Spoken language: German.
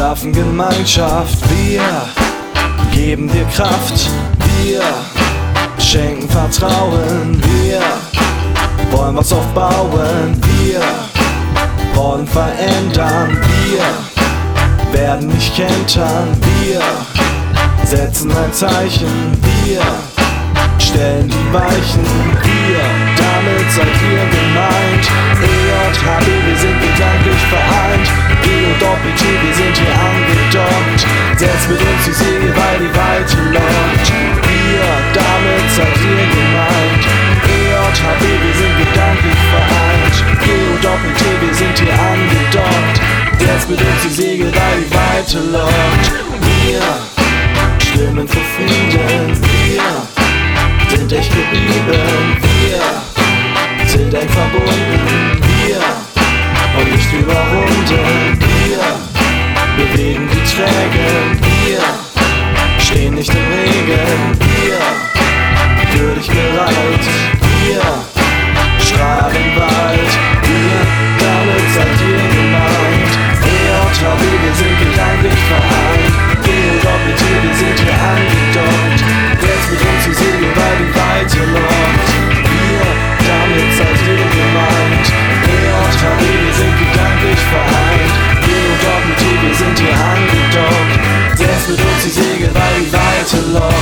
schaffen Gemeinschaft, wir geben dir Kraft, wir schenken Vertrauen, wir wollen was aufbauen, wir wollen verändern, wir werden nicht kentern, wir setzen ein Zeichen, wir stellen die Weichen, wir, Setzt mit uns die Segel, weil die Weite lockt. Wir, damit seid ihr gemeint. EJHB, wir sind gedanklich vereint. G und Doppel-T, wir sind hier angedockt. Setzt mit die Segel, weil die Weite lockt. Wir, Stimmen für Frieden, wir sind echt geblieben, wir sind eng verbunden, wir und nicht überrunden, wir bewegen die Träger. to love.